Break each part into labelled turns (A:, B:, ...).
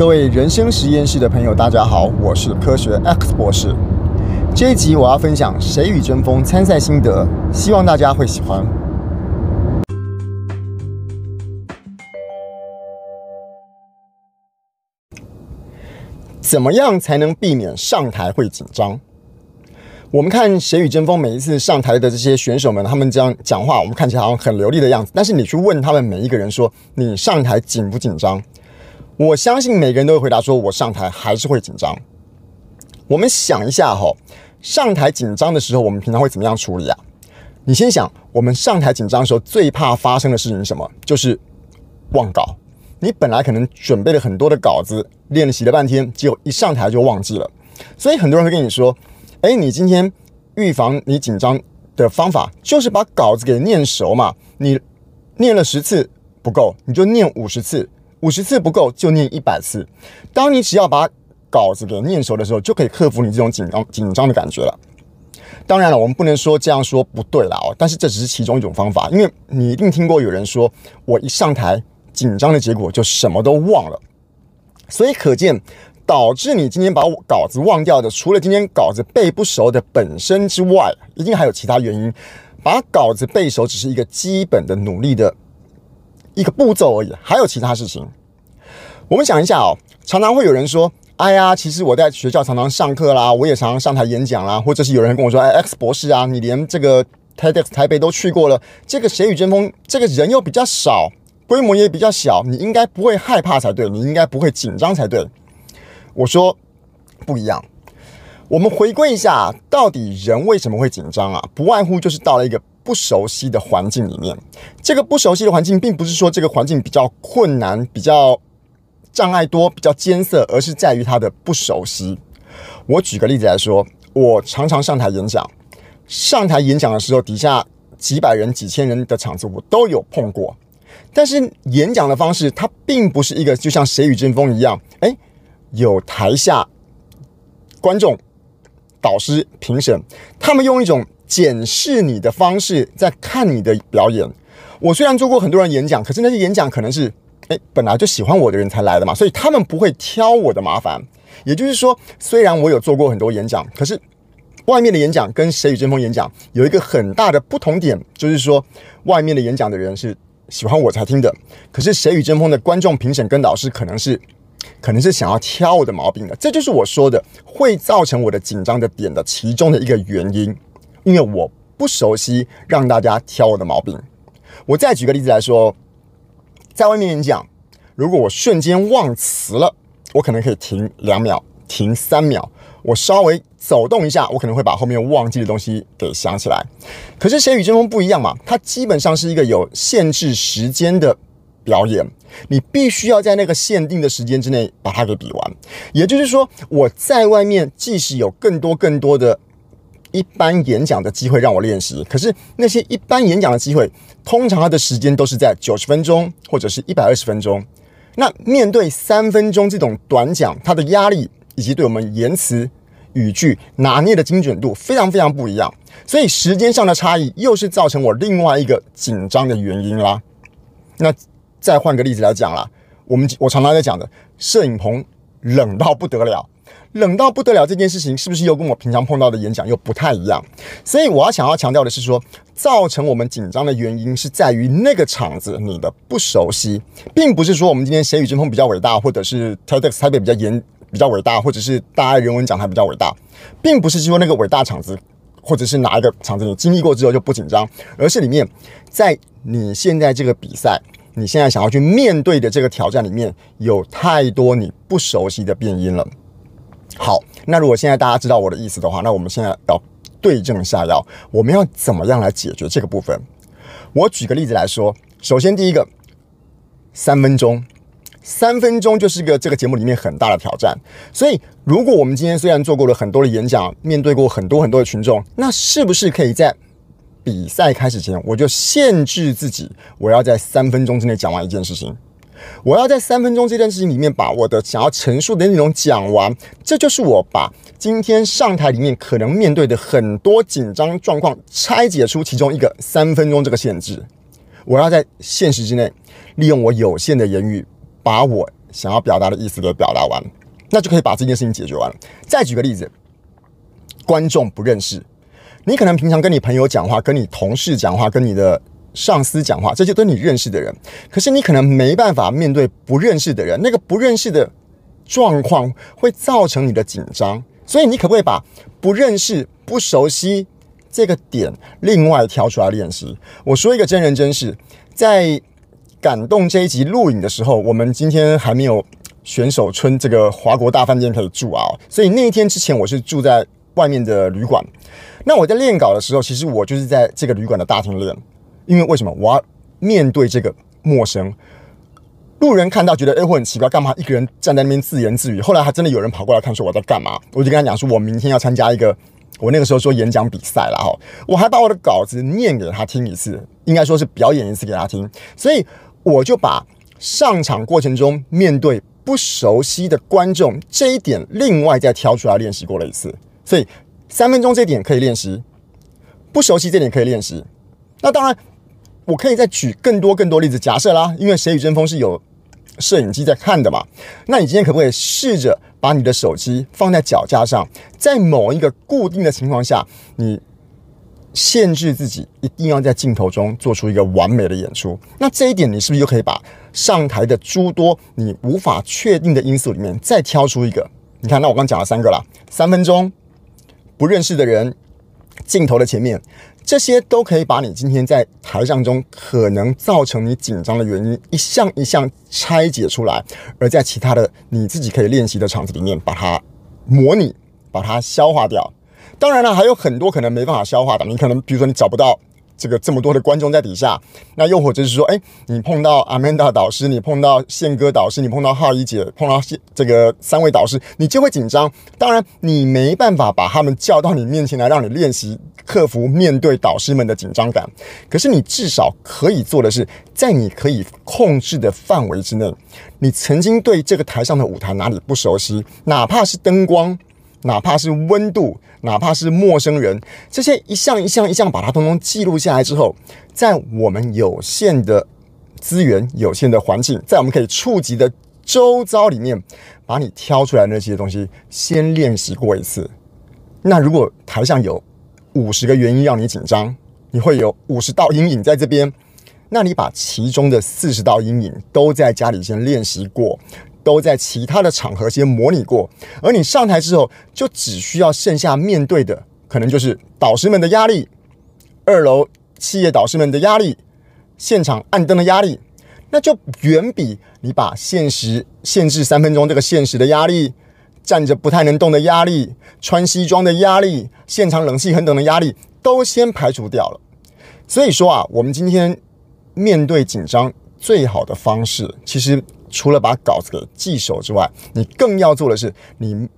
A: 各位人生实验室的朋友，大家好，我是科学 X 博士。这一集我要分享《谁与争锋》参赛心得，希望大家会喜欢。怎么样才能避免上台会紧张？我们看《谁与争锋》每一次上台的这些选手们，他们这样讲话，我们看起来好像很流利的样子。但是你去问他们每一个人说，你上台紧不紧张？我相信每个人都会回答说：“我上台还是会紧张。”我们想一下哈，上台紧张的时候，我们平常会怎么样处理啊？你先想，我们上台紧张的时候最怕发生的事情是什么？就是忘稿。你本来可能准备了很多的稿子，练习了半天，结果一上台就忘记了。所以很多人会跟你说：“哎，你今天预防你紧张的方法，就是把稿子给念熟嘛。你念了十次不够，你就念五十次。”五十次不够，就念一百次。当你只要把稿子给念熟的时候，就可以克服你这种紧张紧张的感觉了。当然了，我们不能说这样说不对了哦，但是这只是其中一种方法。因为你一定听过有人说，我一上台紧张的结果就什么都忘了。所以可见，导致你今天把稿子忘掉的，除了今天稿子背不熟的本身之外，一定还有其他原因。把稿子背熟只是一个基本的努力的。一个步骤而已，还有其他事情。我们想一下哦，常常会有人说：“哎呀，其实我在学校常常上课啦，我也常常上台演讲啦。”或者是有人跟我说：“哎，X 博士啊，你连这个 TEDx 台北都去过了，这个谁与争锋这个人又比较少，规模也比较小，你应该不会害怕才对，你应该不会紧张才对。”我说不一样。我们回归一下，到底人为什么会紧张啊？不外乎就是到了一个。不熟悉的环境里面，这个不熟悉的环境，并不是说这个环境比较困难、比较障碍多、比较艰涩，而是在于它的不熟悉。我举个例子来说，我常常上台演讲，上台演讲的时候，底下几百人、几千人的场子，我都有碰过。但是演讲的方式，它并不是一个就像《谁与争锋》一样，哎，有台下观众、导师、评审，他们用一种。检视你的方式，在看你的表演。我虽然做过很多人演讲，可是那些演讲可能是，诶，本来就喜欢我的人才来的嘛，所以他们不会挑我的麻烦。也就是说，虽然我有做过很多演讲，可是外面的演讲跟《谁与争锋》演讲有一个很大的不同点，就是说，外面的演讲的人是喜欢我才听的，可是《谁与争锋》的观众、评审跟导师可能是，可能是想要挑我的毛病的。这就是我说的会造成我的紧张的点的其中的一个原因。因为我不熟悉让大家挑我的毛病，我再举个例子来说，在外面演讲，如果我瞬间忘词了，我可能可以停两秒，停三秒，我稍微走动一下，我可能会把后面忘记的东西给想起来。可是谁与争锋不一样嘛？它基本上是一个有限制时间的表演，你必须要在那个限定的时间之内把它给比完。也就是说，我在外面即使有更多更多的。一般演讲的机会让我练习，可是那些一般演讲的机会，通常它的时间都是在九十分钟或者是一百二十分钟。那面对三分钟这种短讲，它的压力以及对我们言辞语句拿捏的精准度非常非常不一样，所以时间上的差异又是造成我另外一个紧张的原因啦。那再换个例子来讲啦，我们我常常在讲的摄影棚冷到不得了。冷到不得了这件事情，是不是又跟我平常碰到的演讲又不太一样？所以我要想要强调的是说，造成我们紧张的原因是在于那个场子你的不熟悉，并不是说我们今天谁与争锋比较伟大，或者是 TEDx 台北比较严比较伟大，或者是大爱人文讲台比较伟大，并不是说那个伟大场子，或者是哪一个场子你经历过之后就不紧张，而是里面在你现在这个比赛，你现在想要去面对的这个挑战里面有太多你不熟悉的变音了。好，那如果现在大家知道我的意思的话，那我们现在要对症下药，我们要怎么样来解决这个部分？我举个例子来说，首先第一个，三分钟，三分钟就是个这个节目里面很大的挑战。所以，如果我们今天虽然做过了很多的演讲，面对过很多很多的群众，那是不是可以在比赛开始前，我就限制自己，我要在三分钟之内讲完一件事情？我要在三分钟这件事情里面把我的想要陈述的内容讲完，这就是我把今天上台里面可能面对的很多紧张状况拆解出其中一个三分钟这个限制。我要在限时之内，利用我有限的言语，把我想要表达的意思给表达完，那就可以把这件事情解决完了。再举个例子，观众不认识你，可能平常跟你朋友讲话、跟你同事讲话、跟你的上司讲话，这些都是你认识的人，可是你可能没办法面对不认识的人，那个不认识的状况会造成你的紧张，所以你可不可以把不认识、不熟悉这个点另外挑出来练习？我说一个真人真事，在。感动这一集录影的时候，我们今天还没有选手村这个华国大饭店可以住啊，所以那一天之前我是住在外面的旅馆。那我在练稿的时候，其实我就是在这个旅馆的大厅练，因为为什么我要面对这个陌生路人，看到觉得哎，我很奇怪，干嘛一个人站在那边自言自语？后来还真的有人跑过来看，说我在干嘛？我就跟他讲说，我明天要参加一个，我那个时候说演讲比赛了哈，我还把我的稿子念给他听一次，应该说是表演一次给他听，所以。我就把上场过程中面对不熟悉的观众这一点，另外再挑出来练习过了一次。所以三分钟这点可以练习，不熟悉这点可以练习。那当然，我可以再举更多更多例子。假设啦，因为《谁与争锋》是有摄影机在看的嘛，那你今天可不可以试着把你的手机放在脚架上，在某一个固定的情况下，你限制自己一定要在镜头中做出一个完美的演出，那这一点你是不是就可以把上台的诸多你无法确定的因素里面再挑出一个？你看，那我刚讲了三个了，三分钟，不认识的人，镜头的前面，这些都可以把你今天在台上中可能造成你紧张的原因一项一项拆解出来，而在其他的你自己可以练习的场子里面把它模拟，把它消化掉。当然了，还有很多可能没办法消化的。你可能比如说你找不到这个这么多的观众在底下，那又或者是说，哎，你碰到阿曼达导师，你碰到宪哥导师，你碰到浩一姐，碰到这个三位导师，你就会紧张。当然，你没办法把他们叫到你面前来，让你练习克服面对导师们的紧张感。可是你至少可以做的是，在你可以控制的范围之内，你曾经对这个台上的舞台哪里不熟悉，哪怕是灯光。哪怕是温度，哪怕是陌生人，这些一项一项一项把它通通记录下来之后，在我们有限的资源、有限的环境，在我们可以触及的周遭里面，把你挑出来那些东西先练习过一次。那如果台上有五十个原因让你紧张，你会有五十道阴影在这边，那你把其中的四十道阴影都在家里先练习过。都在其他的场合先模拟过，而你上台之后，就只需要剩下面对的，可能就是导师们的压力，二楼企业导师们的压力，现场暗灯的压力，那就远比你把限时限制三分钟这个限时的压力，站着不太能动的压力，穿西装的压力，现场冷气很冷的压力，都先排除掉了。所以说啊，我们今天面对紧张最好的方式，其实。除了把稿子给记熟之外，你更要做的是，你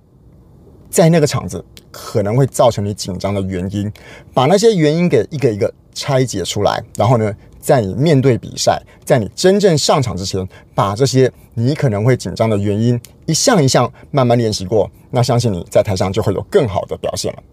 A: 在那个场子可能会造成你紧张的原因，把那些原因给一个一个拆解出来，然后呢，在你面对比赛，在你真正上场之前，把这些你可能会紧张的原因一项一项慢慢练习过，那相信你在台上就会有更好的表现了。